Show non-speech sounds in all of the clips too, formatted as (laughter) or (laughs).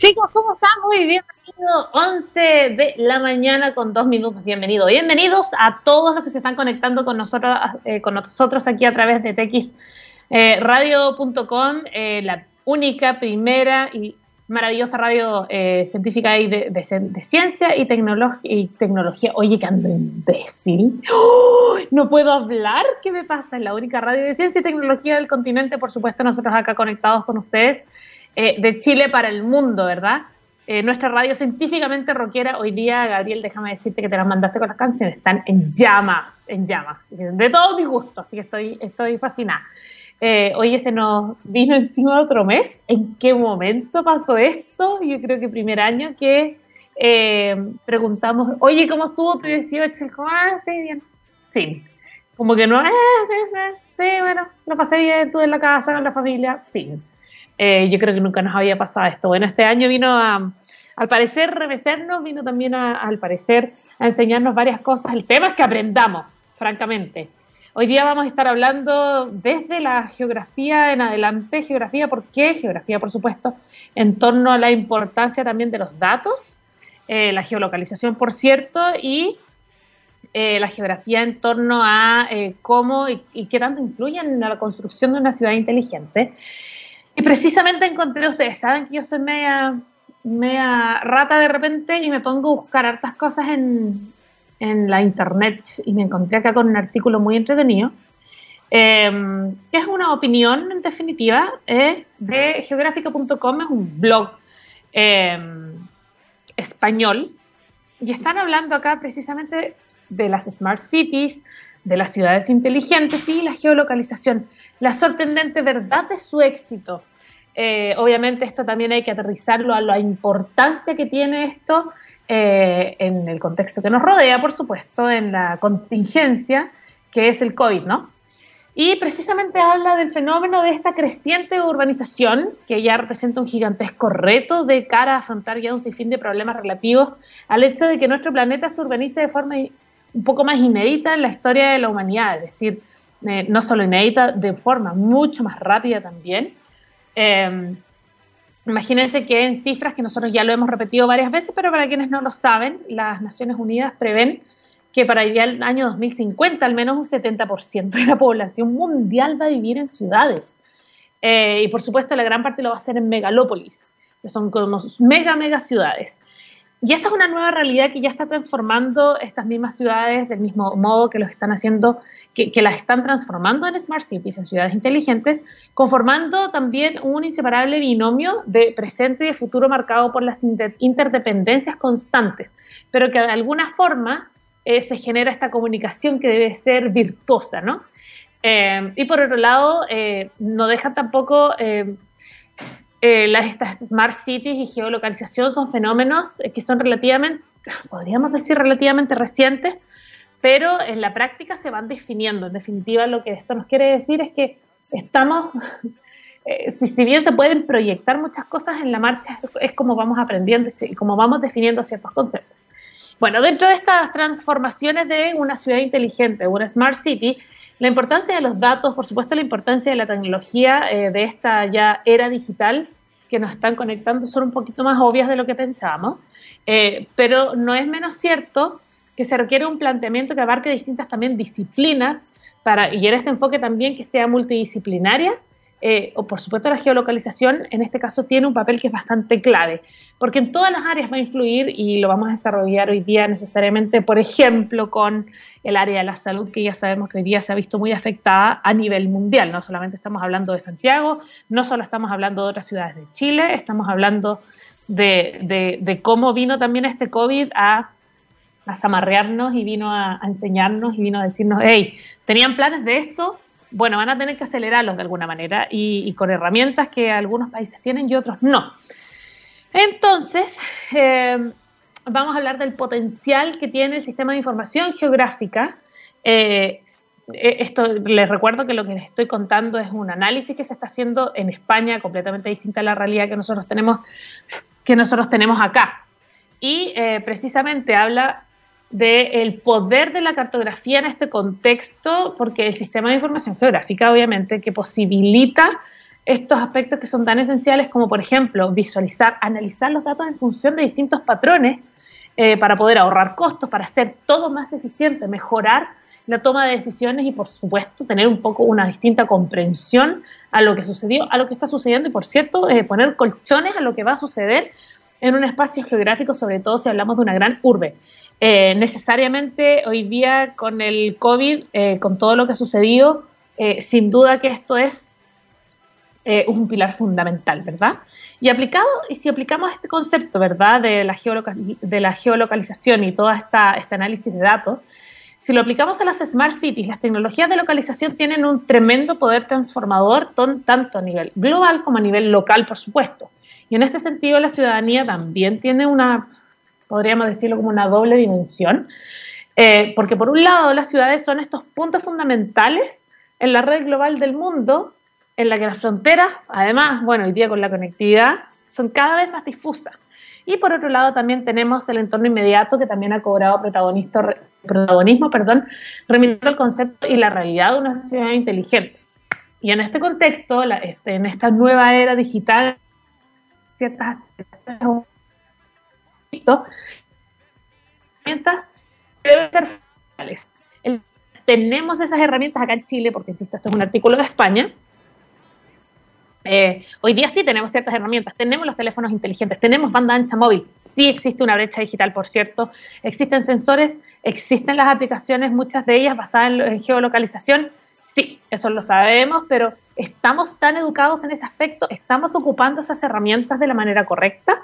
Chicos, ¿cómo están? Muy bienvenidos. 11 de la mañana con dos minutos. Bienvenidos. Bienvenidos a todos los que se están conectando con nosotros, eh, con nosotros aquí a través de texradio.com, eh, eh, la única, primera y maravillosa radio científica y de, ciencia y, y, tecnología. Oye, que ando imbécil. ¡Oh! No puedo hablar. ¿Qué me pasa? Es la única radio de ciencia y tecnología del continente. Por supuesto, nosotros acá conectados con ustedes. Eh, de Chile para el mundo, ¿verdad? Eh, nuestra radio científicamente rockera, hoy día, Gabriel, déjame decirte que te las mandaste con las canciones, están en llamas, en llamas, de todo mi gusto, así que estoy, estoy fascinada. Eh, oye, se nos vino encima otro mes, ¿en qué momento pasó esto? Yo creo que primer año que preguntamos, oye, ¿cómo estuvo tu 18? ah, sí, bien, sí. Como que no, sí, sí, bueno, lo pasé bien, estuve en la casa con la familia, sí eh, yo creo que nunca nos había pasado esto. Bueno, este año vino a, al parecer, remecernos, vino también al parecer a enseñarnos varias cosas. El tema es que aprendamos, francamente. Hoy día vamos a estar hablando desde la geografía en adelante. Geografía, ¿por qué? Geografía, por supuesto, en torno a la importancia también de los datos, eh, la geolocalización, por cierto, y eh, la geografía en torno a cómo y, y, qué tanto influyen en la construcción de una ciudad inteligente. Y precisamente encontré, ustedes saben que yo soy media, media rata de repente y me pongo a buscar hartas cosas en, en la internet y me encontré acá con un artículo muy entretenido, em, que es una opinión en definitiva eh, de geográfica.com, es un blog em, español, y están hablando acá precisamente de las smart cities, de las ciudades inteligentes y la geolocalización la sorprendente verdad de su éxito. Eh, obviamente esto también hay que aterrizarlo a la importancia que tiene esto eh, en el contexto que nos rodea, por supuesto, en la contingencia que es el COVID, ¿no? Y precisamente habla del fenómeno de esta creciente urbanización que ya representa un gigantesco reto de cara a afrontar ya un sinfín de problemas relativos al hecho de que nuestro planeta se urbanice de forma un poco más inédita en la historia de la humanidad, es decir, eh, no solo inédita, de forma mucho más rápida también. Em, imagínense que en cifras que nosotros ya lo hemos repetido varias veces, pero para quienes no lo saben, las Naciones Unidas prevén que para ya el año 2050 al menos un 70% de la población mundial va a vivir en ciudades. Eh, y por supuesto la gran parte lo va a hacer en megalópolis, que son como mega, mega ciudades. Y esta es una nueva realidad que ya está transformando estas mismas ciudades del mismo modo que los están haciendo, que, las están transformando en smart cities, en ciudades inteligentes, conformando también un inseparable binomio de presente y de futuro marcado por las interdependencias constantes, pero que de alguna forma eh, se genera esta comunicación que debe ser virtuosa, ¿no? Eh, y por otro lado, eh, no deja tampoco eh, las, estas smart cities y geolocalización son fenómenos eh, que son relativamente, podríamos decir relativamente recientes, pero en la práctica se van definiendo. En definitiva, lo que esto nos quiere decir es que estamos, (laughs) eh, si, bien se pueden proyectar muchas cosas en la marcha, es como vamos aprendiendo y como vamos definiendo ciertos conceptos. Bueno, dentro de estas transformaciones de una ciudad inteligente, una smart city, la importancia de los datos, por supuesto la importancia de la tecnología eh, de esta ya era digital que nos están conectando son un poquito más obvias de lo que pensábamos, eh, pero no es menos cierto que se requiere un planteamiento que abarque distintas también disciplinas para, y en este enfoque también que sea multidisciplinaria eh, o por supuesto la geolocalización en este caso tiene un papel que es bastante clave, porque en todas las áreas va a influir y lo vamos a desarrollar hoy día necesariamente, por ejemplo, con el área de la salud, que ya sabemos que hoy día se ha visto muy afectada a nivel mundial. No solamente estamos hablando de Santiago, no solo estamos hablando de otras ciudades de Chile, estamos hablando de, cómo vino también este COVID a, a zamarrearnos y vino a, a enseñarnos y vino a decirnos, hey, tenían planes de esto, bueno, van a tener que acelerarlos de alguna manera y, con herramientas que algunos países tienen y otros no. Entonces, eh, vamos a hablar del potencial que tiene el sistema de información geográfica. Eh, eh, esto les recuerdo que lo que les estoy contando es un análisis que se está haciendo en España, completamente distinta a la realidad que nosotros tenemos, que nosotros tenemos acá. Y precisamente habla del poder de la cartografía en este contexto, porque el sistema de información geográfica, obviamente, que posibilita estos aspectos que son tan esenciales como, por ejemplo, visualizar, analizar los datos en función de distintos patrones eh, para poder ahorrar costos, para hacer todo más eficiente, mejorar la toma de decisiones y, por supuesto, tener un poco una distinta comprensión a lo que sucedió, a lo que está sucediendo y, por cierto, eh, poner colchones a lo que va a suceder en un espacio geográfico, sobre todo si hablamos de una gran urbe. Eh, necesariamente hoy día con el COVID, con todo lo que ha sucedido, sin duda que esto es eh, un pilar fundamental, ¿verdad? Y aplicado, y si aplicamos este concepto, ¿verdad?, de la, de la geolocalización y todo esta, este análisis de datos, si lo aplicamos a las Smart Cities, las tecnologías de localización tienen un tremendo poder transformador, tanto a nivel global como a nivel local, por supuesto. Y en este sentido, la ciudadanía también tiene una, podríamos decirlo como una doble dimensión, eh, porque por un lado las ciudades son estos puntos fundamentales en la red global del mundo en la que las fronteras, además, bueno, hoy día con la conectividad, son cada vez más difusas. Y por otro lado también tenemos el entorno inmediato que también ha cobrado protagonismo, perdón, remitiendo el concepto y la realidad de una ciudad inteligente. Y en este contexto, este, en esta nueva era digital, ciertas herramientas deben ser tenemos esas herramientas acá en Chile, porque insisto, esto es un artículo de España, eh, hoy día sí tenemos ciertas herramientas, tenemos los teléfonos inteligentes, tenemos banda ancha móvil, sí existe una brecha digital, por cierto, existen sensores, existen las aplicaciones, muchas de ellas basadas en, geolocalización, sí, eso lo sabemos, pero ¿estamos tan educados en ese aspecto? ¿Estamos ocupando esas herramientas de la manera correcta?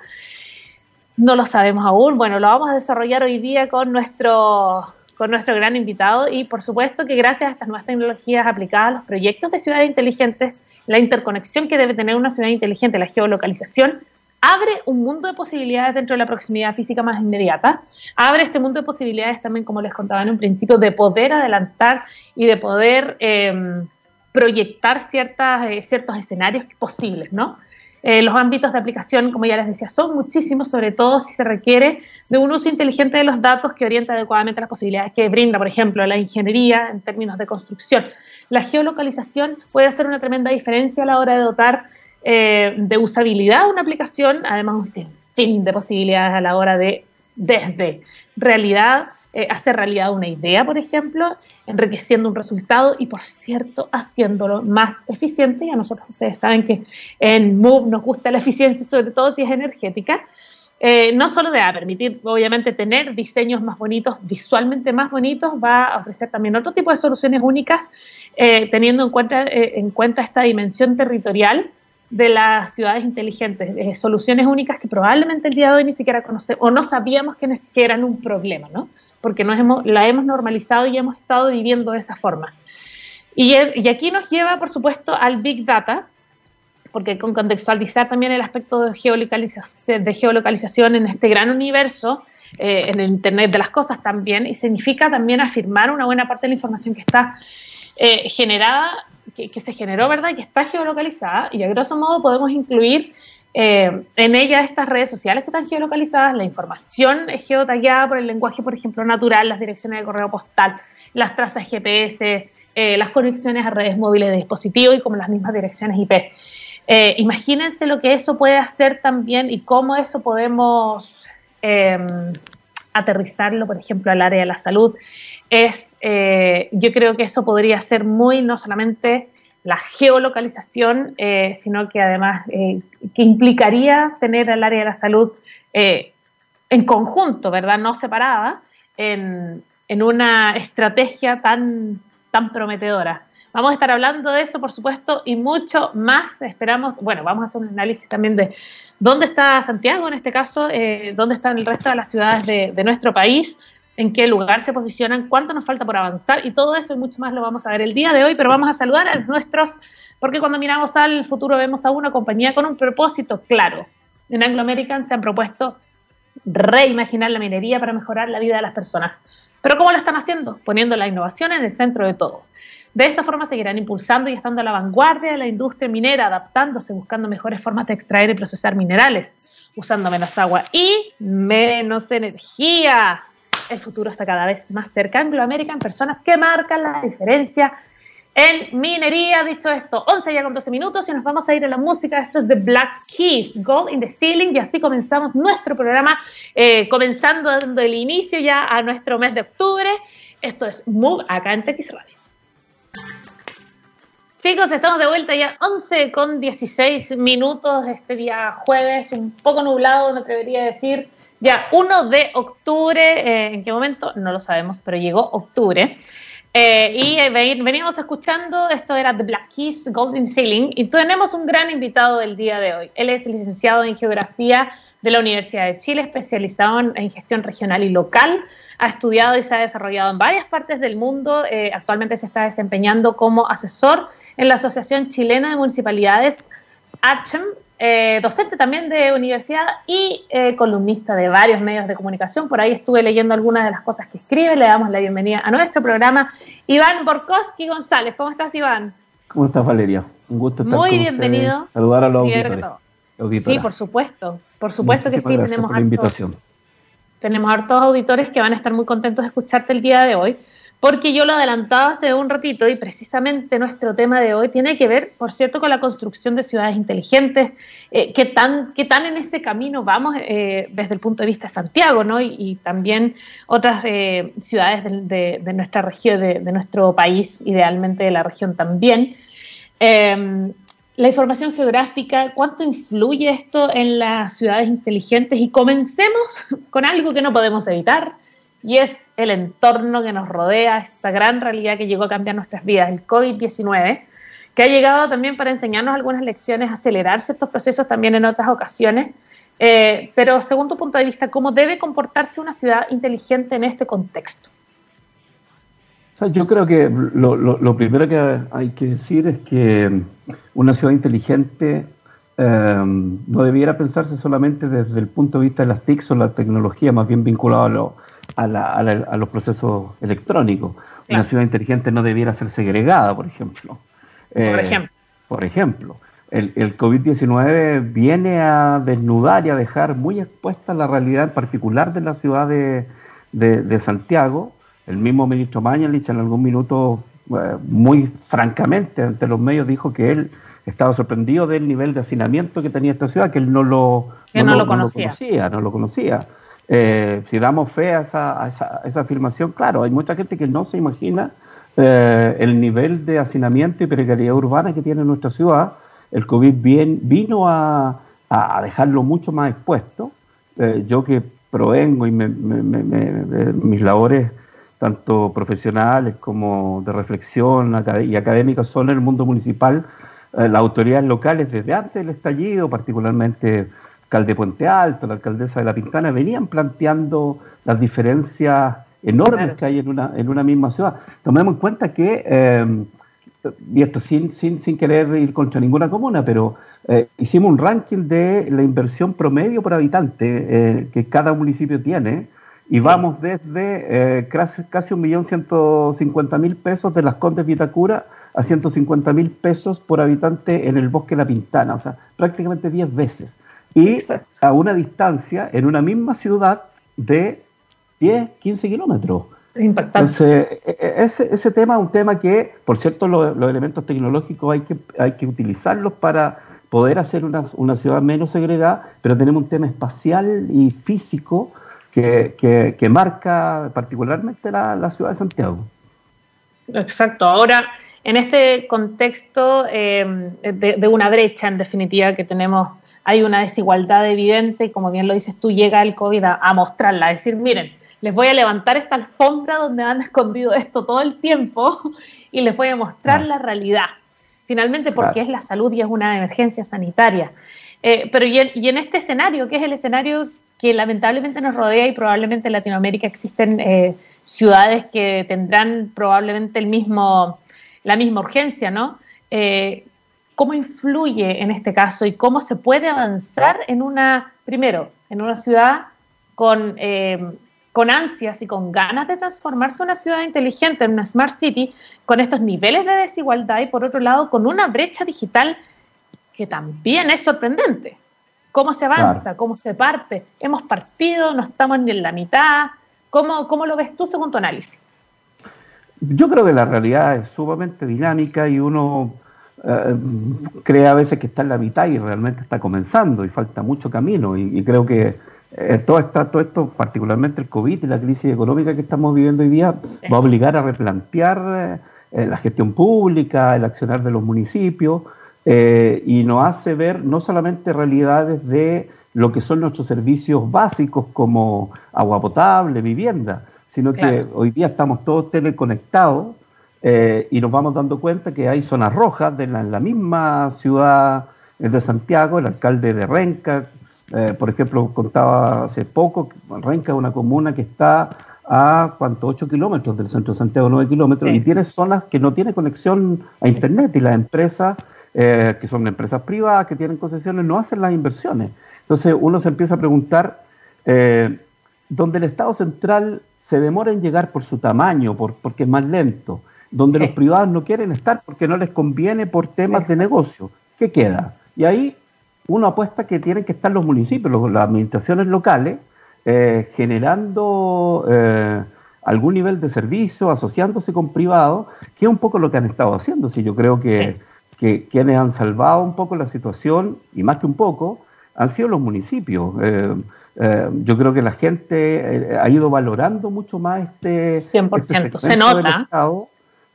No lo sabemos aún, bueno, lo vamos a desarrollar hoy día con nuestro con nuestro gran invitado. Y por supuesto que gracias a estas nuevas tecnologías aplicadas a los proyectos de ciudades inteligentes la interconexión que debe tener una ciudad inteligente, la geolocalización, abre un mundo de posibilidades dentro de la proximidad física más inmediata, abre este mundo de posibilidades también, como les contaba en un principio, de poder adelantar y de poder em, proyectar ciertas, eh, ciertos escenarios posibles, ¿no? Eh, los ámbitos de aplicación, como ya les decía, son muchísimos, sobre todo si se requiere de un uso inteligente de los datos que orienta adecuadamente las posibilidades que brinda, por ejemplo, la ingeniería en términos de construcción. La geolocalización puede hacer una tremenda diferencia a la hora de dotar eh, de usabilidad una aplicación, además un sinfín de posibilidades a la hora de, desde realidad, eh, hacer realidad una idea, por ejemplo, enriqueciendo un resultado y, por cierto, haciéndolo más eficiente. Y a nosotros ustedes saben que en Move nos gusta la eficiencia, sobre todo si es energética. Eh, no solo de permitir, obviamente, tener diseños más bonitos, visualmente más bonitos, va a ofrecer también otro tipo de soluciones únicas, eh, teniendo en cuenta, en cuenta esta dimensión territorial de las ciudades inteligentes, soluciones únicas que probablemente el día de hoy ni siquiera conocemos o no sabíamos que, que eran un problema, ¿no? Porque nos hemos, la hemos normalizado y hemos estado viviendo de esa forma. Y, aquí nos lleva, por supuesto, al Big Data, porque con contextualizar también el aspecto de geolocalización, de geolocalización en este gran universo, eh, en el Internet de las cosas también, y significa también afirmar una buena parte de la información que está eh, generada, que, que, se generó, ¿verdad? Que está geolocalizada, y a grosso modo podemos incluir eh, en ella estas redes sociales que están geolocalizadas, la información es geotallada por el lenguaje, por ejemplo, natural, las direcciones de correo postal, las trazas GPS, eh, las conexiones a redes móviles de dispositivos y como las mismas direcciones IP. Eh, imagínense lo que eso puede hacer también y cómo eso podemos em, aterrizarlo, por ejemplo, al área de la salud. Es, yo creo que eso podría ser muy, no solamente la geolocalización, eh, sino que además eh, que implicaría tener el área de la salud eh, en conjunto, ¿verdad? No separada, en, una estrategia tan, tan prometedora. Vamos a estar hablando de eso, por supuesto, y mucho más. Esperamos, bueno, vamos a hacer un análisis también de dónde está Santiago en este caso, dónde están el resto de las ciudades de, de nuestro país, en qué lugar se posicionan, cuánto nos falta por avanzar y todo eso y mucho más lo vamos a ver el día de hoy, pero vamos a saludar a nuestros, porque cuando miramos al futuro vemos a una compañía con un propósito claro. En Anglo American se han propuesto reimaginar la minería para mejorar la vida de las personas. Pero ¿cómo lo están haciendo? Poniendo la innovación en el centro de todo. De esta forma seguirán impulsando y estando a la vanguardia de la industria minera, adaptándose, buscando mejores formas de extraer y procesar minerales, usando menos agua y menos energía el futuro está cada vez más cerca. Anglo American, personas que marcan la diferencia en minería. Dicho esto, 11 ya con 12 minutos y nos vamos a ir a la música. Esto es The Black Keys, Gold in the Ceiling. Y así comenzamos nuestro programa, eh, comenzando dando el inicio ya a nuestro mes de octubre. Esto es Move acá en TX Radio. Chicos, estamos de vuelta ya 11 con 16 minutos este día jueves, un poco nublado, me atrevería a decir. Ya 1 de octubre, eh, ¿en qué momento? No lo sabemos, pero llegó octubre. Eh, y eh, veníamos escuchando, esto era The Black Keys Golden Ceiling, y tenemos un gran invitado del día de hoy. Él es licenciado en Geografía de la Universidad de Chile, especializado en, gestión regional y local. Ha estudiado y se ha desarrollado en varias partes del mundo. Eh, actualmente se está desempeñando como asesor en la Asociación Chilena de Municipalidades, ACHEM, eh, docente también de universidad y eh, columnista de varios medios de comunicación. Por ahí estuve leyendo algunas de las cosas que escribe. Le damos la bienvenida a nuestro programa. Iván Borkowski González. ¿Cómo estás, Iván? ¿Cómo estás, Valeria? Un gusto estar Muy bienvenido. Saludar a los auditores. Sí, por supuesto. Por supuesto que sí. Tenemos la invitación. Tenemos hartos auditores que van a estar muy contentos de escucharte el día de hoy porque yo lo adelantaba hace un ratito y precisamente nuestro tema de hoy tiene que ver, por cierto, con la construcción de ciudades inteligentes, eh, qué, tan, tan en ese camino vamos eh, desde el punto de vista de Santiago, ¿no? Y, también otras eh, ciudades de, nuestra región, de, nuestro país, idealmente de la región también. Em, la información geográfica, cuánto influye esto en las ciudades inteligentes y comencemos con algo que no podemos evitar y es el entorno que nos rodea, esta gran realidad que llegó a cambiar nuestras vidas, el COVID-19, que ha llegado también para enseñarnos algunas lecciones, acelerarse estos procesos también en otras ocasiones. Eh, pero según tu punto de vista, ¿cómo debe comportarse una ciudad inteligente en este contexto? yo creo que lo, primero que hay que decir es que una ciudad inteligente eh, no debiera pensarse solamente desde el punto de vista de las TICs o la tecnología, más bien vinculado a lo, a, los procesos electrónicos. Una ciudad inteligente no debiera ser segregada, por ejemplo. por eh, ejemplo. Por ejemplo. El, el COVID-19 viene a desnudar y a dejar muy expuesta la realidad en particular de la ciudad de, Santiago. El mismo ministro Mañalich en algún minuto, eh, muy francamente, ante los medios dijo que él estaba sorprendido del nivel de hacinamiento que tenía esta ciudad, que él no lo, no, lo, conocía. No lo conocía. Eh, si damos fe a esa, afirmación, claro, hay mucha gente que no se imagina eh, el nivel de hacinamiento y precariedad urbana que tiene nuestra ciudad. El COVID bien, vino a, dejarlo mucho más expuesto. Eh, yo que provengo y mis labores tanto profesionales como de reflexión y académicas son en el mundo municipal, las autoridades locales desde antes del estallido, particularmente alcalde Puente Alto, la alcaldesa de La Pintana, venían planteando las diferencias enormes que hay en una, en una misma ciudad. Tomemos en cuenta que, eh, y esto sin, sin, sin, querer ir contra ninguna comuna, pero eh, hicimos un ranking de la inversión promedio por habitante eh, que cada municipio tiene, y vamos desde casi, casi 1.150.000 pesos de las Condes Vitacura a 150.000 pesos por habitante en el bosque La Pintana, o sea, prácticamente 10 veces y a una distancia en una misma ciudad de 10, 15 kilómetros. Impactante. E, e, ese, ese tema es un tema que, por cierto, los, elementos tecnológicos hay que, hay que utilizarlos para poder hacer una, una, ciudad menos segregada, pero tenemos un tema espacial y físico que, que, marca particularmente la, la, ciudad de Santiago. Exacto. Ahora, en este contexto eh, de, de, una brecha, en definitiva, que tenemos hay una desigualdad evidente como bien lo dices tú, llega el COVID a, mostrarla, a decir, miren, les voy a levantar esta alfombra donde han (laughs) escondido esto todo el tiempo y les voy a mostrar la realidad. Finalmente, porque es la salud y es una emergencia sanitaria. Eh, pero y en, este escenario, que es el escenario que lamentablemente nos rodea y probablemente en Latinoamérica existen eh, ciudades que tendrán probablemente el mismo, la misma urgencia, ¿no? Eh, cómo influye en este caso y cómo se puede avanzar en una, primero, en una ciudad con, eh, con ansias y con ganas de transformarse en una ciudad inteligente, en una smart city, con estos niveles de desigualdad y por otro lado con una brecha digital que también es sorprendente. ¿Cómo se avanza? ¿Cómo se parte? ¿Hemos partido? ¿No estamos ni en la mitad? ¿Cómo, cómo lo ves tú según tu análisis? Yo creo que la realidad es sumamente dinámica y uno eh, cree a veces que está en la mitad y realmente está comenzando y falta mucho camino. Y, creo que eh, todo, todo esto, particularmente el COVID y la crisis económica que estamos viviendo hoy día, va a obligar a replantear eh, la gestión pública, el accionar de los municipios y nos hace ver no solamente realidades de lo que son nuestros servicios básicos como agua potable, vivienda, sino que hoy día estamos todos teleconectados eh, y nos vamos dando cuenta que hay zonas rojas de la, misma ciudad de Santiago, el alcalde de Renca, eh, por ejemplo, contaba hace poco, Renca es una comuna que está a cuánto, 8 kilómetros del centro de Santiago, 9 kilómetros, y tiene zonas que no tienen conexión a Internet y las empresas, eh, que son empresas privadas, que tienen concesiones, no hacen las inversiones. Entonces uno se empieza a preguntar, donde el Estado central se demora en llegar por su tamaño, por, porque es más lento, donde los privados no quieren estar porque no les conviene por temas de negocio. ¿Qué queda? Y ahí uno apuesta que tienen que estar los municipios, las administraciones locales, eh, generando eh, algún nivel de servicio, asociándose con privados, que es un poco lo que han estado haciendo. Si yo creo que, quienes han salvado un poco la situación, y más que un poco, han sido los municipios. Eh, yo creo que la gente ha ido valorando mucho más este... 100%, este se nota.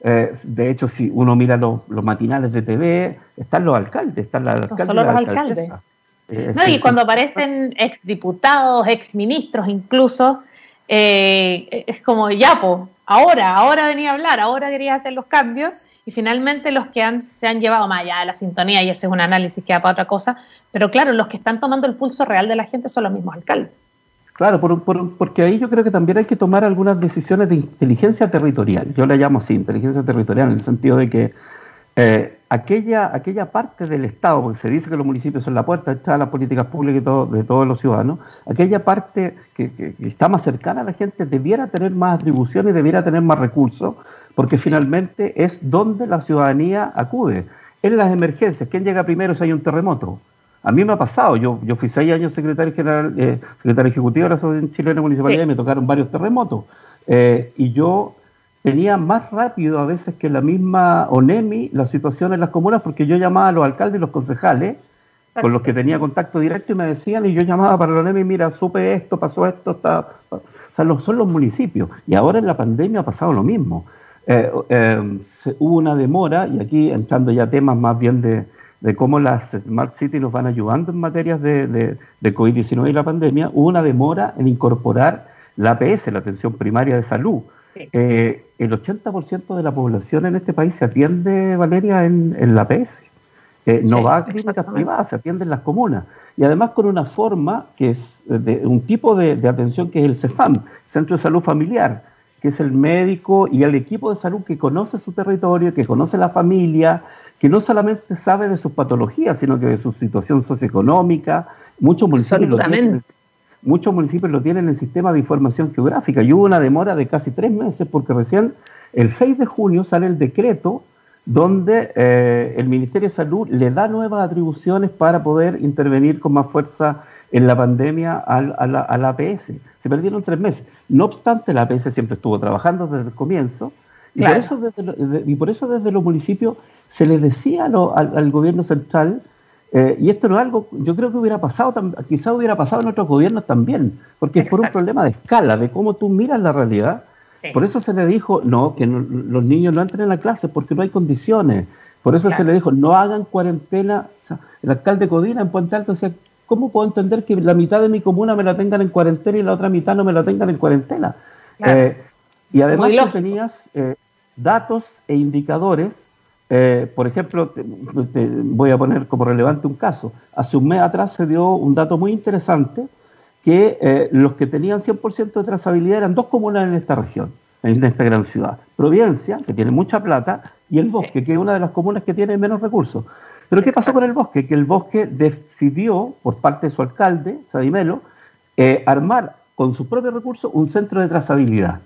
Eh, de hecho, si uno mira los, matinales de TV, están los alcaldes, están las alcaldes. Solo los alcaldes. Eh, no, y cuando aparecen exdiputados, exministros incluso, eh, es como, ya, po, ahora, ahora venía a hablar, ahora quería hacer los cambios, y finalmente los que han, se han llevado más allá de la sintonía, y ese es un análisis que va para otra cosa, pero claro, los que están tomando el pulso real de la gente son los mismos alcaldes. Claro, porque ahí yo creo que también hay que tomar algunas decisiones de inteligencia territorial. Yo la llamo así, inteligencia territorial, en el sentido de que eh, aquella, aquella parte del Estado, porque se dice que los municipios son la puerta de las políticas públicas de todos los ciudadanos, aquella parte que, está más cercana a la gente debiera tener más atribuciones, debiera tener más recursos, porque finalmente es donde la ciudadanía acude. En las emergencias, ¿quién llega primero si hay un terremoto? A mí me ha pasado, yo, yo fui seis años secretario general, eh, secretario ejecutivo de la Asociación Chilena Municipalidad y me tocaron varios terremotos. Eh, y yo tenía más rápido a veces que la misma ONEMI la situación en las comunas porque yo llamaba a los alcaldes y los concejales con los que tenía contacto directo y me decían y yo llamaba para la ONEMI, mira, supe esto, pasó esto, está... O sea, son los municipios. Y ahora en la pandemia ha pasado lo mismo. Eh, hubo una demora, y aquí entrando ya temas más bien de, de cómo las Smart Cities nos van ayudando en materias de, de, COVID-19 y la pandemia, hubo una demora en incorporar la APS, la atención primaria de salud. Eh, el 80% de la población en este país se atiende, Valeria, en, la APS. Eh, no va a clínicas privadas, se atiende en las comunas. Y además con una forma que es de un tipo de, de atención que es el CEFAM, Centro de Salud Familiar, que es el médico y el equipo de salud que conoce su territorio, que conoce la familia, que no solamente sabe de sus patologías, sino que de su situación socioeconómica. Muchos municipios, lo tienen, muchos municipios lo tienen en el sistema de información geográfica. Y hubo una demora de casi tres meses porque recién el 6 de junio sale el decreto donde eh, el Ministerio de Salud le da nuevas atribuciones para poder intervenir con más fuerza en la pandemia a, la, APS. Se perdieron tres meses. No obstante, la APS siempre estuvo trabajando desde el comienzo y, por, eso desde, y por eso desde los municipios se le decía al, gobierno central, eh, y esto no es algo, yo creo que hubiera pasado, quizás hubiera pasado en otros gobiernos también, porque es por un problema de escala, de cómo tú miras la realidad. Por eso se le dijo, no, que los niños no entren a la clase porque no hay condiciones. Por eso se le dijo, no hagan cuarentena. el alcalde Codina en Puente Alto decía, ¿cómo puedo entender que la mitad de mi comuna me la tengan en cuarentena y la otra mitad no me la tengan en cuarentena? Eh, y además tú tenías eh, datos e indicadores, eh, por ejemplo, voy a poner como relevante un caso. Hace un mes atrás se dio un dato muy interesante que los que tenían 100% de trazabilidad eran dos comunas en esta región, en esta gran ciudad. Providencia, que tiene mucha plata, y El Bosque, que es una de las comunas que tiene menos recursos. Pero ¿qué pasó con el bosque? Que el bosque decidió, por parte de su alcalde, Sadimelo, eh, armar con sus propios recursos un centro de trazabilidad.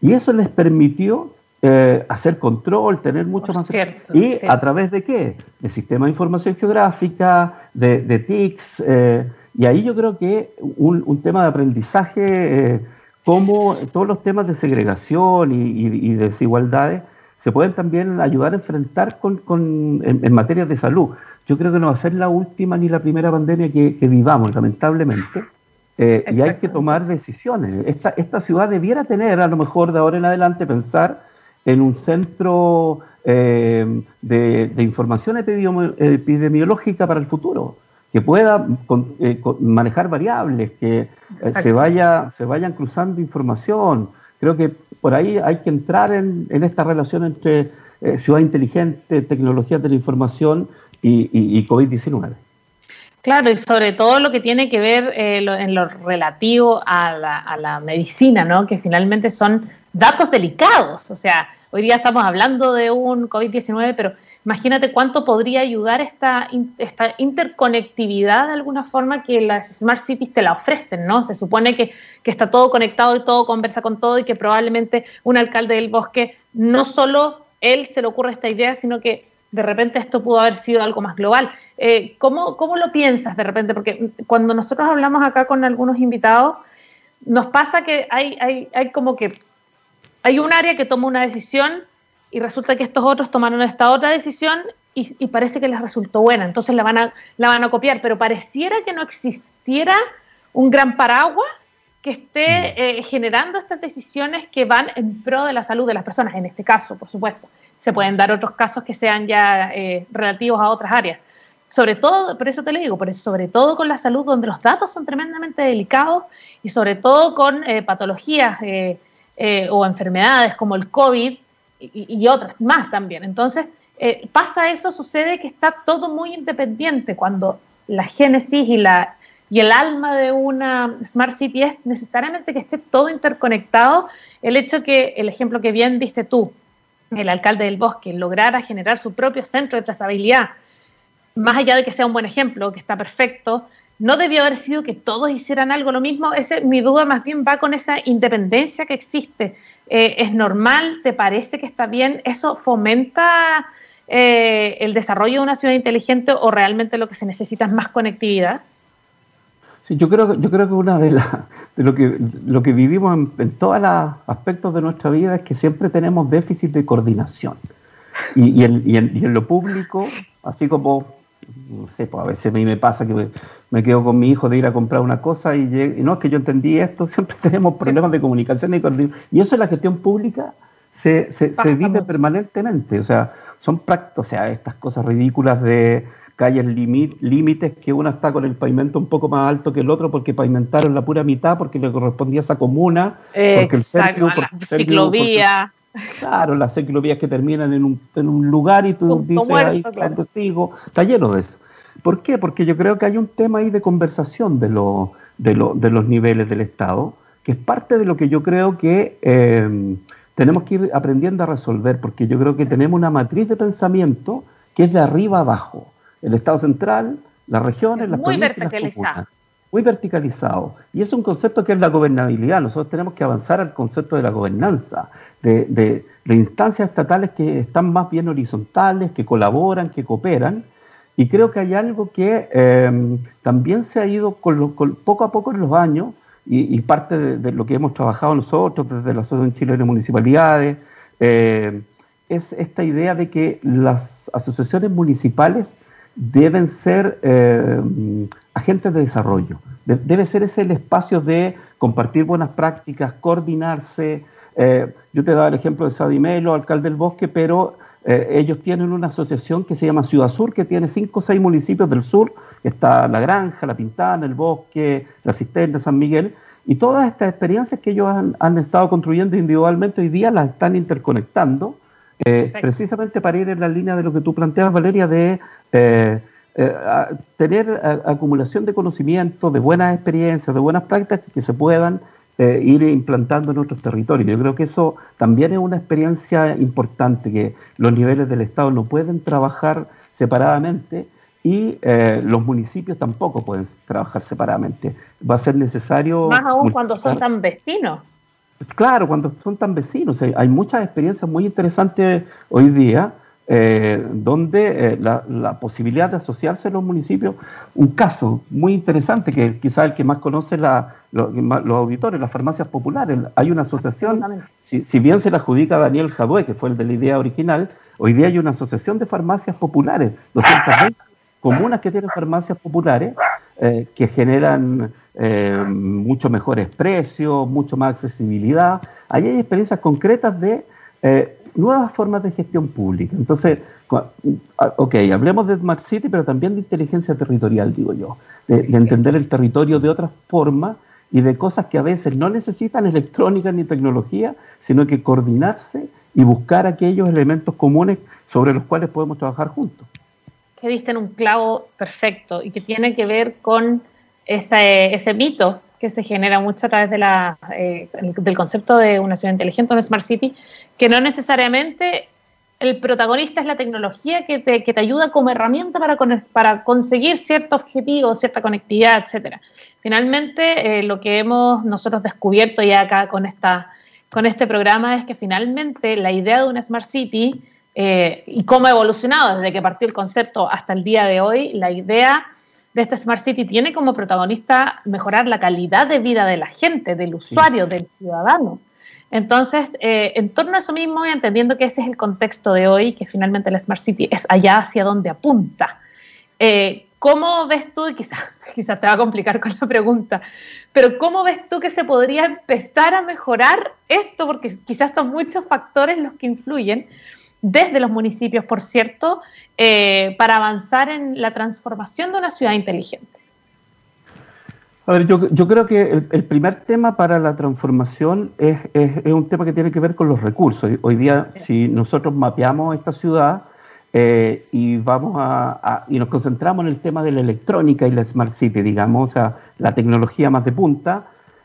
Y eso les permitió eh, hacer control, tener mucho más... ¿Y a través de qué? De sistema de información geográfica, de, de TICs. Eh, y ahí yo creo que un, tema de aprendizaje cómo todos los temas de segregación y, desigualdades se pueden también ayudar a enfrentar con, en, materia de salud. Yo creo que no va a ser la última ni la primera pandemia que, vivamos, lamentablemente. Eh, y hay que tomar decisiones. Esta, esta ciudad debiera tener, a lo mejor de ahora en adelante, pensar en un centro eh, de, información epidemiológica para el futuro, que pueda eh, manejar variables, que eh, se, vaya, se vayan cruzando información. Creo que por ahí hay que entrar en, esta relación entre ciudad inteligente, tecnologías de la información y, COVID-19. Claro, y sobre todo lo que tiene que ver en lo relativo a la, a la medicina, ¿no? Que finalmente son datos delicados. O sea, hoy día estamos hablando de un COVID-19, pero imagínate cuánto podría ayudar esta, interconectividad de alguna forma que las Smart Cities te la ofrecen, ¿no? Se supone que, que está todo conectado y todo conversa con todo y que probablemente un alcalde del bosque no solo él se le ocurre esta idea, sino que de repente esto pudo haber sido algo más global. Eh, ¿cómo, ¿Cómo lo piensas de repente? Porque cuando nosotros hablamos acá con algunos invitados, nos pasa que hay, hay, hay como que hay un área que toma una decisión y resulta que estos otros tomaron esta otra decisión y, parece que les resultó buena, entonces la van, a, la van a copiar, pero pareciera que no existiera un gran paraguas que esté mm. eh, generando estas decisiones que van en pro de la salud de las personas, en este caso, por supuesto. Se pueden dar otros casos que sean ya eh, relativos a otras áreas. Sobre todo, por eso te lo digo, por eso, sobre todo con la salud, donde los datos son tremendamente delicados y sobre todo con eh, patologías o enfermedades como el COVID y, otras más también. Entonces, eh, pasa eso, sucede que está todo muy independiente cuando la génesis y, la, y el alma de una Smart City es necesariamente que esté todo interconectado. El hecho que, el ejemplo que bien diste tú, el alcalde del bosque, lograra generar su propio centro de trazabilidad, más allá de que sea un buen ejemplo, que está perfecto, no debió haber sido que todos hicieran algo lo mismo. Ese, mi duda más bien va con esa independencia que existe. Eh, ¿Es normal? ¿Te parece que está bien? ¿Eso fomenta eh, el desarrollo de una ciudad inteligente o realmente lo que se necesita es más conectividad? Sí, yo creo, yo creo que una de, las de lo que lo que vivimos en, todos los aspectos de nuestra vida es que siempre tenemos déficit de coordinación. Y, en, lo público, así como no sé, pues a veces a mí me pasa que me, quedo con mi hijo de ir a comprar una cosa y, no es que yo entendí esto, (laughs) siempre tenemos problemas de comunicación y Y eso en la gestión pública se, se, vive permanentemente. O sea, son prácticos, o sea, estas cosas ridículas de calles límites que una está con el pavimento un poco más alto que el otro porque pavimentaron la pura mitad porque le correspondía a esa comuna, porque el centro, ciclovía. Claro, las ciclovías que terminan en un, en un lugar y tú dices, ahí cuando sigo, está lleno de eso. ¿Por qué? Porque yo creo que hay un tema ahí de conversación de, lo, de, lo, de los niveles del Estado, que es parte de lo que yo creo que eh, tenemos que ir aprendiendo a resolver, porque yo creo que tenemos una matriz de pensamiento que es de arriba abajo. El Estado central, las regiones, las Muy verticalizado. Muy verticalizado. Y es un concepto que es la gobernabilidad. Nosotros tenemos que avanzar al concepto de la gobernanza de, instancias estatales que están más bien horizontales, que colaboran, que cooperan. Y creo que hay algo que em, también se ha ido con poco a poco en los años, y, parte de, lo que hemos trabajado nosotros desde la Asociación Chilena de Municipalidades, eh, es esta idea de que las asociaciones municipales deben ser em, agentes de desarrollo. debe ser ese el espacio de compartir buenas prácticas, coordinarse, eh, yo te daba el ejemplo de Sadimelo, alcalde del bosque, pero eh, ellos tienen una asociación que se llama Ciudad Sur, que tiene cinco o seis municipios del sur. Está La Granja, La Pintana, El Bosque, La Cisterna, San Miguel. Y todas estas experiencias que ellos han, estado construyendo individualmente hoy día las están interconectando, eh, precisamente para ir en la línea de lo que tú planteas, Valeria, de tener acumulación de conocimiento, de buenas experiencias, de buenas prácticas que se puedan eh, ir implantando en otros territorios. Yo creo que eso también es una experiencia importante, que los niveles del Estado no pueden trabajar separadamente y eh, los municipios tampoco pueden trabajar separadamente. Va a ser necesario... Más aún cuando son tan vecinos. Claro, cuando son tan vecinos. Hay, muchas experiencias muy interesantes hoy día eh, donde eh, la, posibilidad de asociarse a los municipios, un caso muy interesante que quizás el que más conoce la, los auditores, las farmacias populares. Hay una asociación, si, bien se la adjudica Daniel Jadue, que fue el de la idea original, hoy día hay una asociación de farmacias populares, 220 comunas que tienen farmacias populares eh, que generan mucho mejores precios, mucho más accesibilidad. Ahí hay experiencias concretas de nuevas formas de gestión pública. Entonces, ah, ok, hablemos de Smart City, pero también de inteligencia territorial, digo yo, de, entender el territorio de otra forma y de cosas que a veces no necesitan electrónica ni tecnología, sino que coordinarse y buscar aquellos elementos comunes sobre los cuales podemos trabajar juntos. Que diste en un clavo perfecto y que tiene que ver con ese, ese mito que se genera mucho a través de la, eh, del concepto de una ciudad inteligente, una smart city, que no necesariamente el protagonista es la tecnología que te, que te ayuda como herramienta para, para conseguir cierto objetivo, cierta conectividad, etcétera. Finalmente, eh, lo que hemos nosotros descubierto ya acá con, esta, con este programa es que finalmente la idea de una Smart City eh, y cómo ha evolucionado desde que partió el concepto hasta el día de hoy, la idea de esta Smart City tiene como protagonista mejorar la calidad de vida de la gente, del usuario, del ciudadano. Entonces, eh, en torno a eso mismo y entendiendo que ese es el contexto de hoy, que finalmente la Smart City es allá hacia donde apunta. Eh, ¿Cómo ves tú, y (laughs) quizás, quizás te va a complicar con la pregunta, pero cómo ves tú que se podría empezar a mejorar esto? Porque quizás son muchos factores los que influyen, desde los municipios, por cierto, eh, para avanzar en la transformación de una ciudad inteligente? A ver, yo, yo creo que el, primer tema para la transformación es, es, un tema que tiene que ver con los recursos. Hoy día, si nosotros mapeamos esta ciudad eh, y vamos a, y nos concentramos en el tema de la electrónica y la smart city, digamos, o sea, la tecnología más de punta,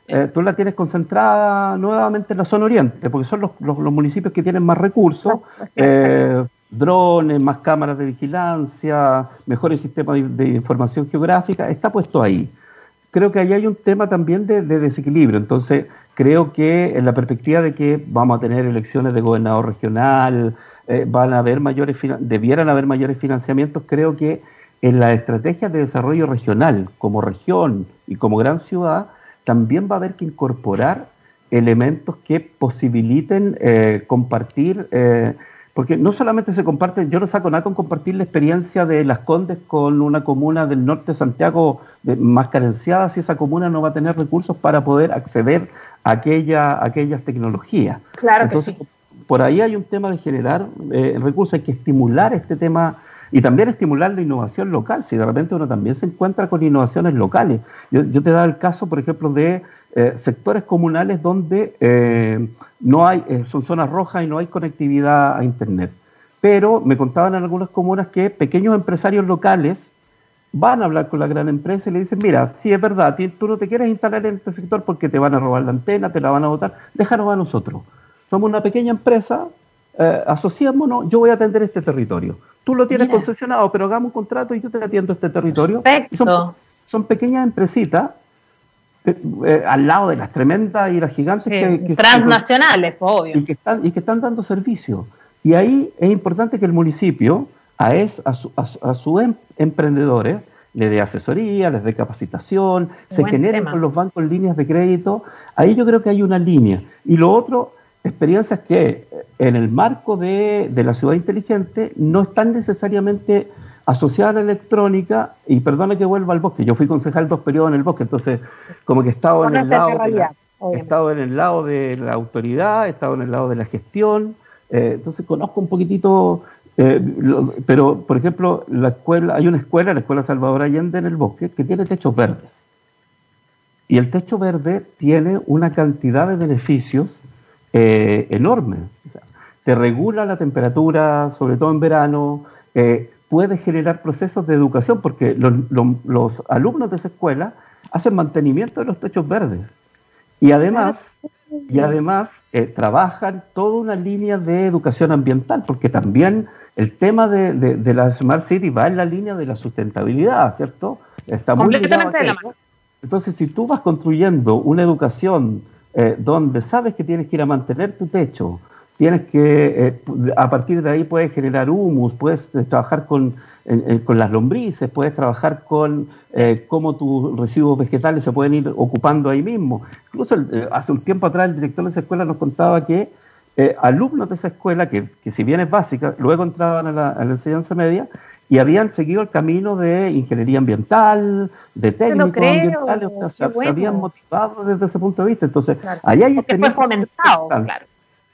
eh, tú la tienes concentrada nuevamente en la zona oriente, porque son los, los, municipios que tienen más recursos, eh, drones, más cámaras de vigilancia, mejores sistemas de, información geográfica, está puesto ahí. Creo que ahí hay un tema también de, desequilibrio, entonces creo que en la perspectiva de que vamos a tener elecciones de gobernador regional, eh, van a haber mayores, debieran haber mayores financiamientos, creo que en la estrategia de desarrollo regional, como región y como gran ciudad, también va a haber que incorporar elementos que posibiliten eh, compartir, eh, porque no solamente se comparte, yo no saco nada con compartir la experiencia de Las Condes con una comuna del norte de Santiago más carenciada, si esa comuna no va a tener recursos para poder acceder a, aquella, aquellas tecnologías. Claro Entonces, que sí. Por ahí hay un tema de generar eh, recursos, hay que estimular este tema y también estimular la innovación local, si de repente uno también se encuentra con innovaciones locales. Yo, te da el caso, por ejemplo, de eh, sectores comunales donde eh, no hay, eh, son zonas rojas y no hay conectividad a Internet. Pero me contaban en algunas comunas que pequeños empresarios locales van a hablar con la gran empresa y le dicen, mira, si es verdad, tú no te quieres instalar en este sector porque te van a robar la antena, te la van a botar, déjanos a nosotros. Somos una pequeña empresa, eh, asociémonos, yo voy a atender este territorio. Tú lo tienes concesionado, pero hagamos un contrato y yo te atiendo este territorio. Son, son, pequeñas empresitas eh, eh, al lado de las tremendas y las gigantes que, transnacionales, obvio. Y que, están, y que están dando servicio. Y ahí es importante que el municipio a, es, a, su, a, sus em, emprendedores le dé asesoría, les dé capacitación, se generen con los bancos líneas de crédito. Ahí yo creo que hay una línea. Y lo otro experiencias que en el marco de, la ciudad inteligente no están necesariamente asociadas a la electrónica, y perdona que vuelva al bosque, yo fui concejal dos periodos en el bosque, entonces como que he estado, en el, lado de la, he estado en el lado de la autoridad, he estado en el lado de la gestión, eh, entonces conozco un poquitito, eh, pero por ejemplo, la escuela, hay una escuela, la Escuela Salvador Allende en el bosque, que tiene techos verdes. Y el techo verde tiene una cantidad de beneficios eh, enorme. te regula la temperatura, sobre todo en verano, eh, puede generar procesos de educación, porque los, alumnos de esa escuela hacen mantenimiento de los techos verdes. Y además, y además eh, trabajan toda una línea de educación ambiental, porque también el tema de, de, la Smart City va en la línea de la sustentabilidad, ¿cierto? Está muy ligado Entonces, si tú vas construyendo una educación eh, donde sabes que tienes que ir a mantener tu techo, tienes que, eh, a partir de ahí puedes generar humus, puedes eh, trabajar con, con, las lombrices, puedes trabajar con cómo tus residuos vegetales se pueden ir ocupando ahí mismo. Incluso hace un tiempo atrás el director de esa escuela nos contaba que alumnos de esa escuela, que, que, si bien es básica, luego entraban a la enseñanza media, y habían seguido el camino de ingeniería ambiental, de técnicos ambientales, o sea, se, habían motivado desde ese punto de vista. Entonces, ahí hay experiencias claro.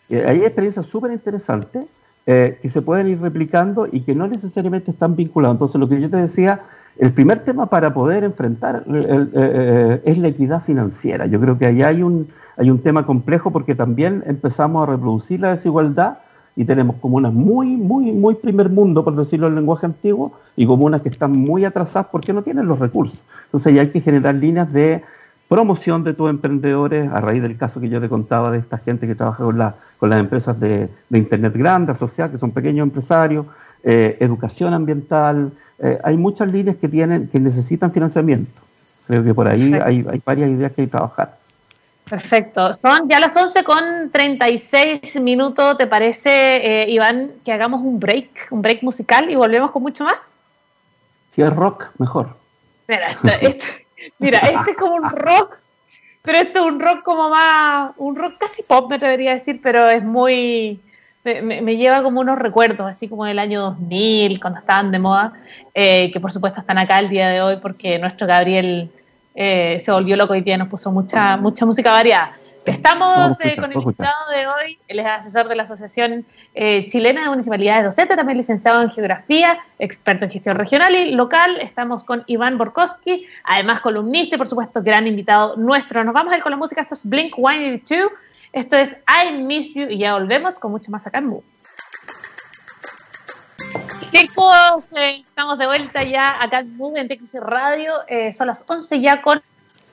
Eh, hay experiencias súper interesantes eh, que se pueden ir replicando y que no necesariamente están vinculadas. Entonces, lo que yo te decía, el primer tema para poder enfrentar eh, es la equidad financiera. Yo creo que ahí hay un, hay un tema complejo porque también empezamos a reproducir la desigualdad y tenemos comunas muy, muy, muy primer mundo, por decirlo en lenguaje antiguo, y comunas que están muy atrasadas porque no tienen los recursos. Entonces ya hay que generar líneas de promoción de tus emprendedores, a raíz del caso que yo te contaba de esta gente que trabaja con, la, con las empresas de, Internet grandes, asociadas, que son pequeños empresarios, eh, educación ambiental, eh, hay muchas líneas que, tienen, que necesitan financiamiento. Creo que por ahí hay, hay varias ideas que hay que trabajar. Perfecto. Son ya las 11 con 36 minutos. ¿Te parece, eh, Iván, que hagamos un break, un break musical y volvemos con mucho más? Si es rock, mejor. Mira, este, este, mira, este es como un rock, pero este es un rock como más, un rock casi pop, me atrevería a decir, pero es muy, me, lleva como unos recuerdos, así como del año 2000, cuando estaban de moda, eh, que por supuesto están acá el día de hoy porque nuestro Gabriel eh, se volvió loco y día, nos puso mucha, mucha música variada. Estamos eh, con el invitado de hoy, él es asesor de la Asociación eh, Chilena de Municipalidades Docentes, también licenciado en Geografía, experto en gestión regional y local. Estamos con Iván Borkowski, además columnista y por supuesto gran invitado nuestro. Nos vamos a ir con la música, esto es Blink 182, esto es I Miss You y ya volvemos con mucho más acá en Move. Chicos, eh, estamos de vuelta ya acá en TX Radio. Eh, son las 11 ya con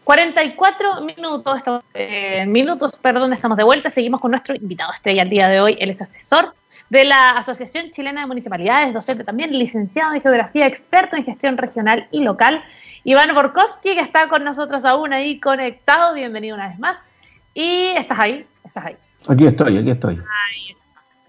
44 minutos. Estamos, eh, minutos, perdón, estamos de vuelta. Seguimos con nuestro invitado estrella el día de hoy. Él es asesor de la Asociación Chilena de Municipalidades, docente también, licenciado en Geografía, experto en gestión regional y local. Iván Borkowski, que está con nosotros aún ahí conectado. Bienvenido una vez más. Y estás ahí, estás ahí. Aquí estoy, aquí estoy.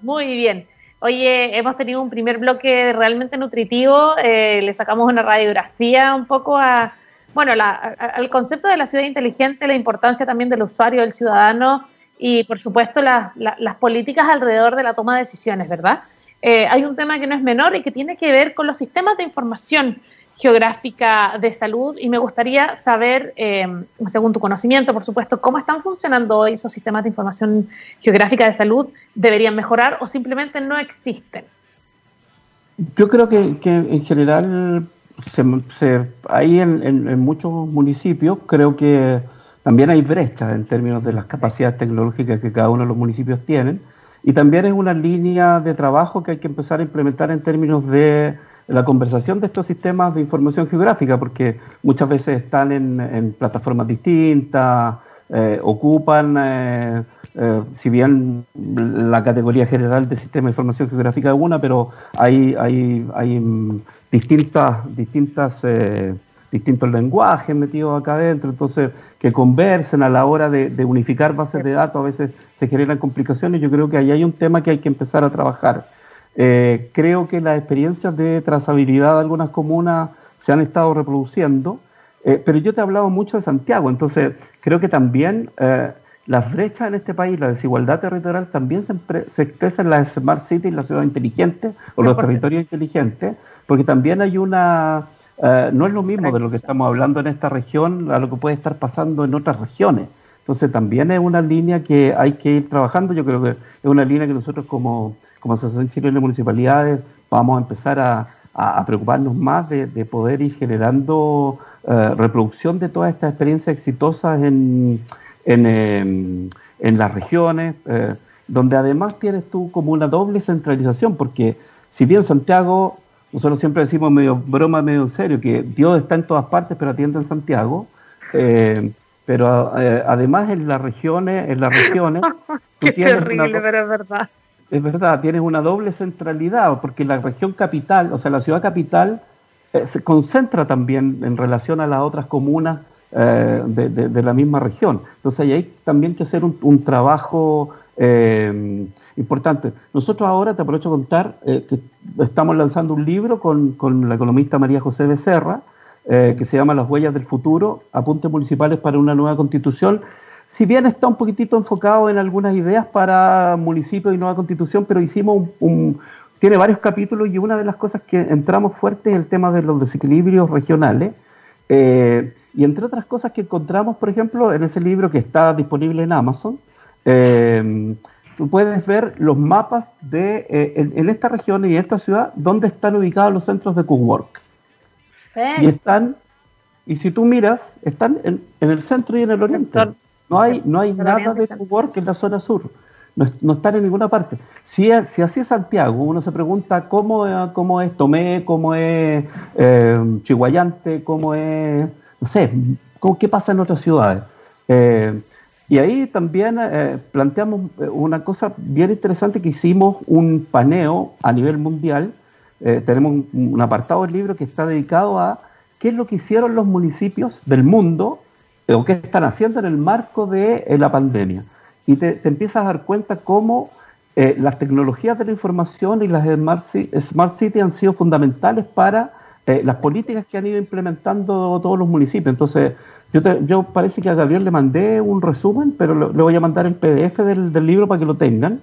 Muy bien. Oye, hemos tenido un primer bloque realmente nutritivo, eh, le sacamos una radiografía un poco a, bueno, al concepto de la ciudad inteligente, la importancia también del usuario, del ciudadano y por supuesto las políticas alrededor de la toma de decisiones, ¿verdad? Eh, hay un tema que no es menor y que tiene que ver con los sistemas de información geográfica de salud y me gustaría saber, eh, según tu conocimiento, por supuesto, cómo están funcionando hoy esos sistemas de información geográfica de salud, deberían mejorar o simplemente no existen. Yo creo que, en general se, hay en, muchos municipios, creo que también hay brechas en términos de las capacidades tecnológicas que cada uno de los municipios tienen y también es una línea de trabajo que hay que empezar a implementar en términos de la conversación de estos sistemas de información geográfica, porque muchas veces están en, plataformas distintas, eh, ocupan, eh, eh, si bien la categoría general de sistema de información geográfica es una, pero hay, hay, hay mm, distintas, distintas distintos lenguajes metidos acá adentro, entonces que conversen a la hora de, de, unificar bases de datos, a veces se generan complicaciones. Yo creo que ahí hay un tema que hay que empezar a trabajar. Eh, creo que las experiencias de trazabilidad de algunas comunas se han estado reproduciendo, eh, pero yo te he hablado mucho de Santiago, entonces creo que también eh, las brechas en este país, la desigualdad territorial también se, se expresa en las smart cities, la ciudad inteligente o los territorios inteligentes, porque también hay una... no es lo mismo de lo que estamos hablando en esta región a lo que puede estar pasando en otras regiones. Entonces también es una línea que hay que ir trabajando. Yo creo que es una línea que nosotros como, como Asociación Chilena de Municipalidades vamos a empezar a, preocuparnos más de, poder ir generando eh, reproducción de todas estas experiencias exitosas en, en, em, en las regiones, eh, donde además tienes tú como una doble centralización, porque si bien Santiago, nosotros siempre decimos medio broma, medio en serio, que Dios está en todas partes, pero atiende en Santiago. Eh, pero eh, además en las regiones, en las regiones, (laughs) Qué terrible, pero es verdad. Es verdad, tienes una doble centralidad, porque la región capital, o sea, la ciudad capital, eh, se concentra también en relación a las otras comunas eh, de, la misma región. Entonces ahí hay también que hacer un, trabajo eh, importante. Nosotros ahora, te aprovecho a contar, que estamos lanzando un libro con, con la economista María José Becerra, que se llama Las huellas del futuro, apuntes municipales para una nueva constitución. Si bien está un poquitito enfocado en algunas ideas para municipios y nueva constitución, pero hicimos un, tiene varios capítulos y una de las cosas que entramos fuerte es el tema de los desequilibrios regionales. y entre otras cosas que encontramos, por ejemplo, en ese libro que está disponible en Amazon, eh, tú puedes ver los mapas de eh, en, esta región y en esta ciudad donde están ubicados los centros de cowork. Y están, y si tú miras, están en, el centro y en el oriente. No hay, no hay nada de cowork en la zona sur. No, están en ninguna parte. Si, si así es Santiago, uno se pregunta cómo, cómo es Tomé, cómo es eh, Chihuayante, cómo es, no sé, cómo, qué pasa en otras ciudades. Eh, y ahí también eh, planteamos eh, una cosa bien interesante que hicimos un paneo a nivel mundial. Eh, tenemos un, apartado del libro que está dedicado a qué es lo que hicieron los municipios del mundo o qué están haciendo en el marco de la pandemia. Y te, empiezas a dar cuenta cómo las tecnologías de la información y las Smart, smart Cities han sido fundamentales para las políticas que han ido implementando todos los municipios. Entonces, yo, parece que a Gabriel le mandé un resumen, pero le voy a mandar el PDF del, libro para que lo tengan.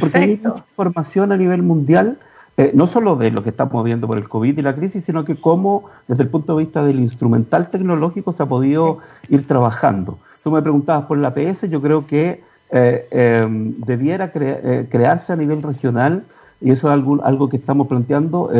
Porque hay información a nivel mundial, eh, no solo de lo que estamos viendo por el COVID y la crisis, sino que cómo, desde el punto de vista del instrumental tecnológico, se ha podido ir trabajando. Tú me preguntabas por la APS, yo creo que eh, em, debiera eh, crearse a nivel regional, y eso es algo, algo que estamos planteando,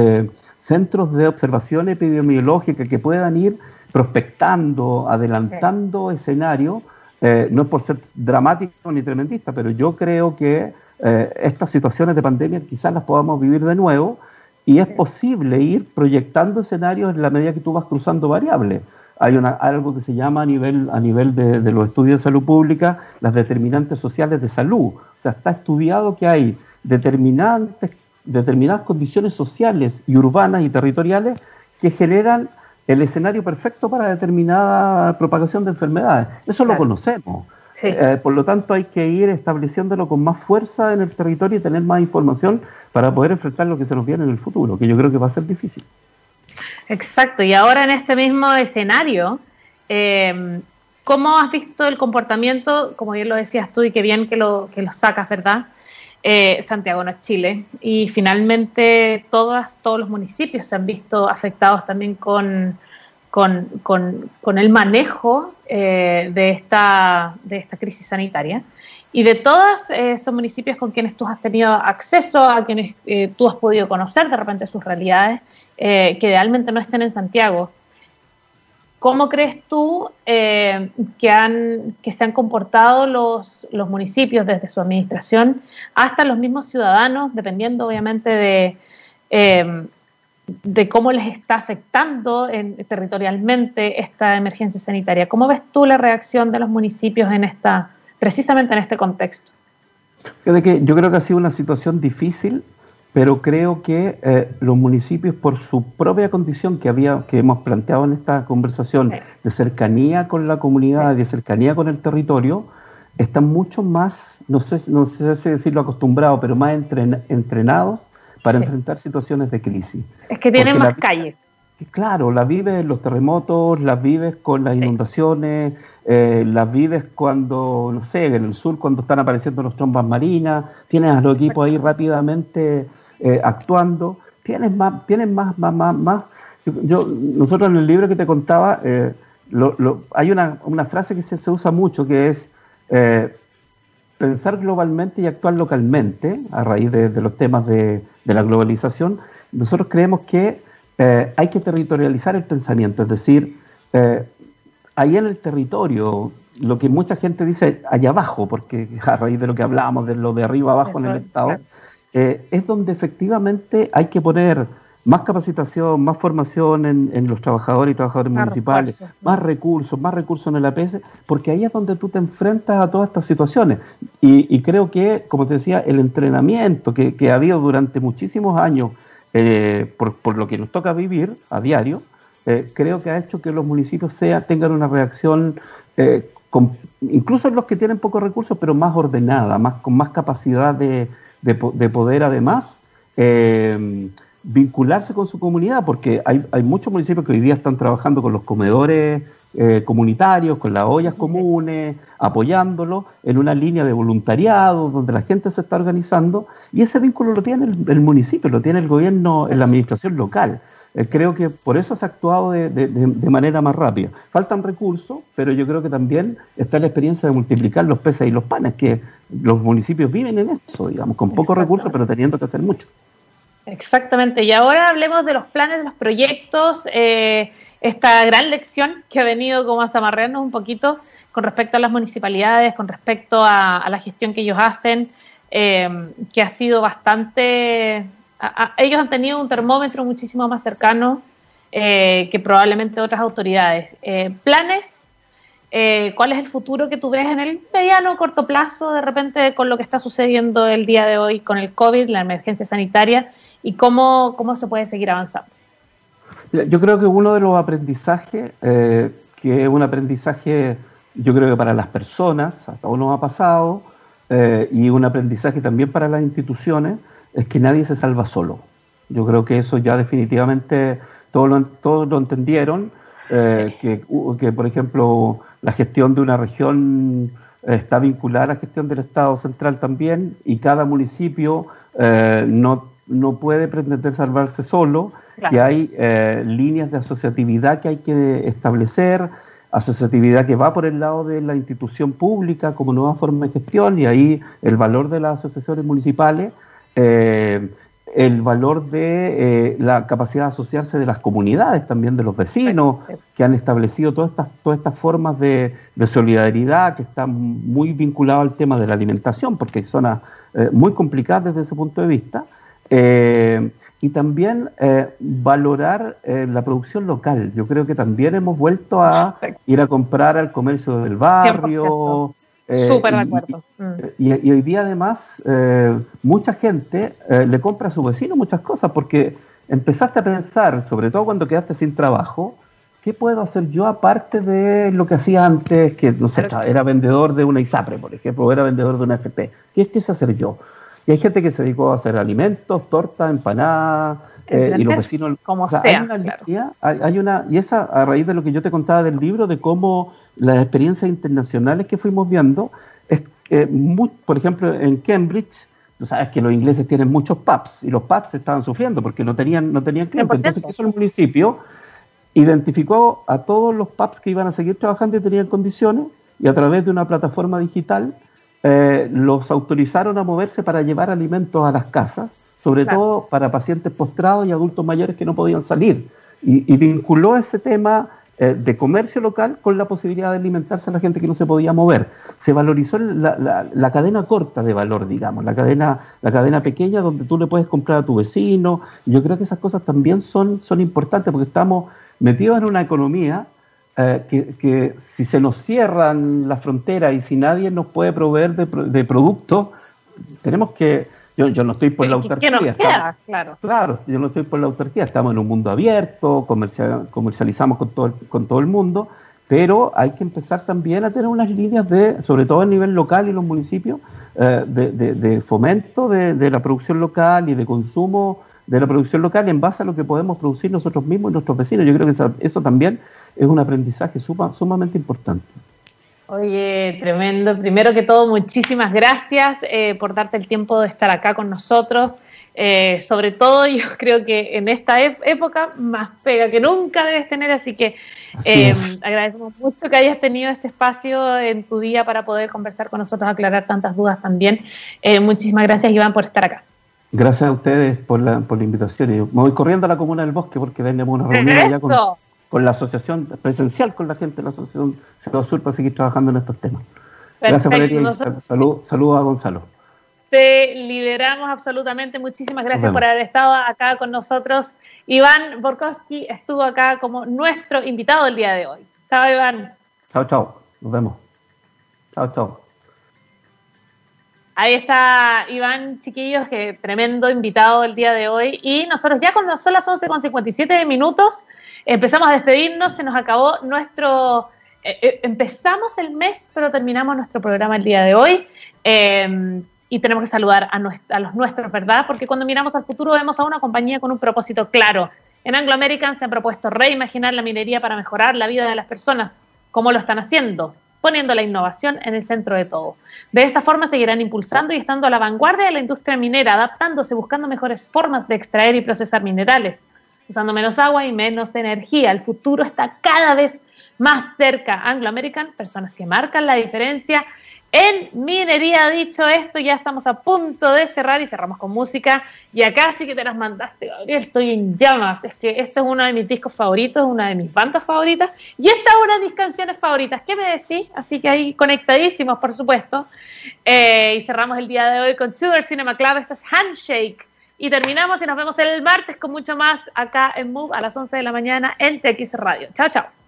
centros de observación epidemiológica que puedan ir prospectando, adelantando escenario, eh, no es por ser dramático ni tremendista, pero yo creo que eh, estas situaciones de pandemia quizás las podamos vivir de nuevo y es posible ir proyectando escenarios en la medida que tú vas cruzando variables. Hay una, algo que se llama a nivel, a nivel de, de los estudios de salud pública las determinantes sociales de salud. O sea, está estudiado que hay determinantes, determinadas condiciones sociales y urbanas y territoriales que generan el escenario perfecto para determinada propagación de enfermedades. Eso lo conocemos. Eh, por lo tanto, hay que ir estableciéndolo con más fuerza en el territorio y tener más información para poder enfrentar lo que se nos viene en el futuro, que yo creo que va a ser difícil. Exacto, y ahora en este mismo escenario, eh, ¿cómo has visto el comportamiento, como bien lo decías tú y qué bien que lo, que lo sacas, ¿verdad? Eh, Santiago no es Chile. Y finalmente todas, todos los municipios se han visto afectados también con, con, el manejo eh, de, esta, de esta crisis sanitaria. Y de todos eh, estos municipios con quienes tú has tenido acceso, a quienes tú has podido conocer de repente sus realidades, que idealmente no estén en Santiago, ¿Cómo crees tú eh, que, han, que se han comportado los, los, municipios desde su administración hasta los mismos ciudadanos, dependiendo obviamente de, eh, de cómo les está afectando territorialmente esta emergencia sanitaria? ¿Cómo ves tú la reacción de los municipios en esta, precisamente en este contexto? Yo creo que ha sido una situación difícil pero creo que eh, los municipios, por su propia condición que, había, que hemos planteado en esta conversación, de cercanía con la comunidad, de cercanía con el territorio, están mucho más, no sé, no sé si decirlo acostumbrados, pero más entrenados para enfrentar situaciones de crisis. Es que tienen más calles. Claro, las vives en los terremotos, las vives con las inundaciones, eh, las vives cuando, no sé, en el sur cuando están apareciendo los trombas marinas, tienes a los equipos ahí rápidamente eh, actuando, tienes más, tienes más, más, más, Yo, nosotros en el libro que te contaba, eh, hay una, frase que se, usa mucho que es eh, pensar globalmente y actuar localmente a raíz de, los temas de, la globalización. Nosotros creemos que hay que territorializar el pensamiento, es decir, ahí en el territorio, lo que mucha gente dice allá abajo, porque (laughs) a raíz de lo que hablábamos de lo de arriba abajo en el Estado, eh, es donde efectivamente hay que poner más capacitación, más formación en, los trabajadores y trabajadores municipales, más recursos, más recursos en el APS, porque ahí es donde tú te enfrentas a todas estas situaciones. Y, creo que, como te decía, el entrenamiento que, ha habido durante muchísimos años eh, por, lo que nos toca vivir a diario, eh, creo que ha hecho que los municipios sea, tengan una reacción incluso los que tienen pocos recursos, pero más ordenada, más, con más capacidad de, de, poder además eh, vincularse con su comunidad, porque hay, hay, muchos municipios que hoy día están trabajando con los comedores eh, comunitarios, con las ollas comunes, apoyándolo en una línea de voluntariado donde la gente se está organizando y ese vínculo lo tiene el, municipio, lo tiene el gobierno, en la administración local. Eh, creo que por eso se ha actuado de, de, manera más rápida. Faltan recursos, pero yo creo que también está la experiencia de multiplicar los peces y los panes, que los municipios viven en eso, digamos, con pocos recursos, pero teniendo que hacer mucho. Exactamente. Y ahora hablemos de los planes, de los proyectos, eh, esta gran lección que ha venido como a zamarrearnos un poquito con respecto a las municipalidades, con respecto a, la gestión que ellos hacen, eh, que ha sido bastante... ellos han tenido un termómetro muchísimo más cercano eh, que probablemente otras autoridades. planes ¿cuál es el futuro que tú ves en el mediano o corto plazo de repente con lo que está sucediendo el día de hoy con el COVID, la emergencia sanitaria y cómo, cómo se puede seguir avanzando. Yo creo que uno de los aprendizajes, eh, que es un aprendizaje, yo creo que para las personas, hasta uno ha pasado, eh, y un aprendizaje también para las instituciones, es que nadie se salva solo. Yo creo que eso ya definitivamente todos lo, todos lo entendieron, eh, que, que, por ejemplo la gestión de una región está vinculada a la gestión del Estado central también, y cada municipio no no puede pretender salvarse solo, que hay eh, líneas de asociatividad que hay que establecer, asociatividad que va por el lado de la institución pública como nueva forma de gestión y ahí el valor de las asociaciones municipales, eh, el valor de eh, la capacidad de asociarse de las comunidades, también de los vecinos, que han establecido todas estas, todas estas formas de, solidaridad que están muy vinculadas al tema de la alimentación, porque hay zonas muy complicadas desde ese punto de vista. Eh, y también eh, valorar eh, la producción local. Yo creo que también hemos vuelto a ir a comprar al comercio del barrio. Súper de acuerdo. Mm. Y, hoy día además mucha gente le compra a su vecino muchas cosas porque empezaste a pensar, sobre todo cuando quedaste sin trabajo, ¿qué puedo hacer yo aparte de lo que hacía antes, que no sé, era vendedor de una ISAPRE, por ejemplo, o era vendedor de una FP? ¿Qué es que hacer yo? Y hay gente que se dedicó a hacer alimentos, tortas, empanadas, eh, y los vecinos. Como sea. Hay una, hay, una, y esa a raíz de lo que yo te contaba del libro, de cómo las experiencias internacionales que fuimos viendo, es, muy, por ejemplo, en Cambridge, tú sabes que los ingleses tienen muchos pubs y los pubs estaban sufriendo porque no tenían, no tenían clientes. Entonces, eso el municipio identificó a todos los pubs que iban a seguir trabajando y tenían condiciones y a través de una plataforma digital eh, los autorizaron a moverse para llevar alimentos a las casas, sobre todo para pacientes postrados y adultos mayores que no podían salir. Y, vinculó ese tema eh, de comercio local con la posibilidad de alimentarse a la gente que no se podía mover. Se valorizó la, cadena corta de valor, digamos, la cadena, la cadena pequeña donde tú le puedes comprar a tu vecino. Yo creo que esas cosas también son, son importantes porque estamos metidos en una economía eh, que, si se nos cierran las fronteras y si nadie nos puede proveer de, de productos, tenemos que... Yo, yo no estoy por la autarquía. claro. claro, yo no estoy por la autarquía. Estamos en un mundo abierto, comercializamos con todo, el, con todo el mundo, pero hay que empezar también a tener unas líneas de, sobre todo a nivel local y los municipios, eh, de, de, fomento de, la producción local y de consumo de la producción local en base a lo que podemos producir nosotros mismos y nuestros vecinos. Yo creo que eso también es un aprendizaje sumamente importante. Oye, tremendo. Primero que todo, muchísimas gracias eh, por darte el tiempo de estar acá con nosotros. Eh, sobre todo, (laughs) yo creo que en esta época más pega que nunca debes tener, así que eh, agradecemos mucho que hayas tenido este espacio en tu día para poder conversar con nosotros, aclarar tantas dudas también. muchísimas gracias, Iván, por estar acá. Gracias a ustedes por la, por la invitación. me voy corriendo a la Comuna del Bosque porque tenemos una reunión allá con, con la asociación presencial con la gente de la asociación Ciudad Sur para seguir trabajando en estos temas. Gracias, Valeria. Saludos a Gonzalo. Te lideramos absolutamente. Muchísimas gracias por haber estado acá con nosotros. Iván Borkowski estuvo acá como nuestro invitado el día de hoy. Chao, Iván. Chao, chao. Nos vemos. Chao, chao. Ahí está Iván, chiquillos, que tremendo invitado el día de hoy. Y nosotros ya cuando son las 11 con 57 minutos, empezamos a despedirnos, se nos acabó nuestro eh, eh, empezamos el mes, pero terminamos nuestro programa el día de hoy. Eh, y tenemos que saludar a, a, los nuestros, ¿verdad? Porque cuando miramos al futuro vemos a una compañía con un propósito claro. En Anglo American se han propuesto reimaginar la minería para mejorar la vida de las personas. ¿Cómo lo están haciendo? Poniendo la innovación en el centro de todo. De esta forma seguirán impulsando y estando a la vanguardia de la industria minera, adaptándose, buscando mejores formas de extraer y procesar minerales, usando menos agua y menos energía. El futuro está cada vez más cerca. Anglo American, personas que marcan la diferencia en minería. Dicho esto, ya estamos a punto de cerrar y cerramos con música. Y acá sí que te las mandaste, Gabriel. Estoy en llamas. Es que este es uno de mis discos favoritos, una de mis bandas favoritas. Y esta es una de mis canciones favoritas. ¿Qué me decís? Así que ahí conectadísimos, por supuesto. Eh, y cerramos el día de hoy con Sugar Cinema Club. Esto es Handshake. Y terminamos y nos vemos el martes con mucho más acá en Move a las 11 de la mañana en TX Radio. Chao, chao.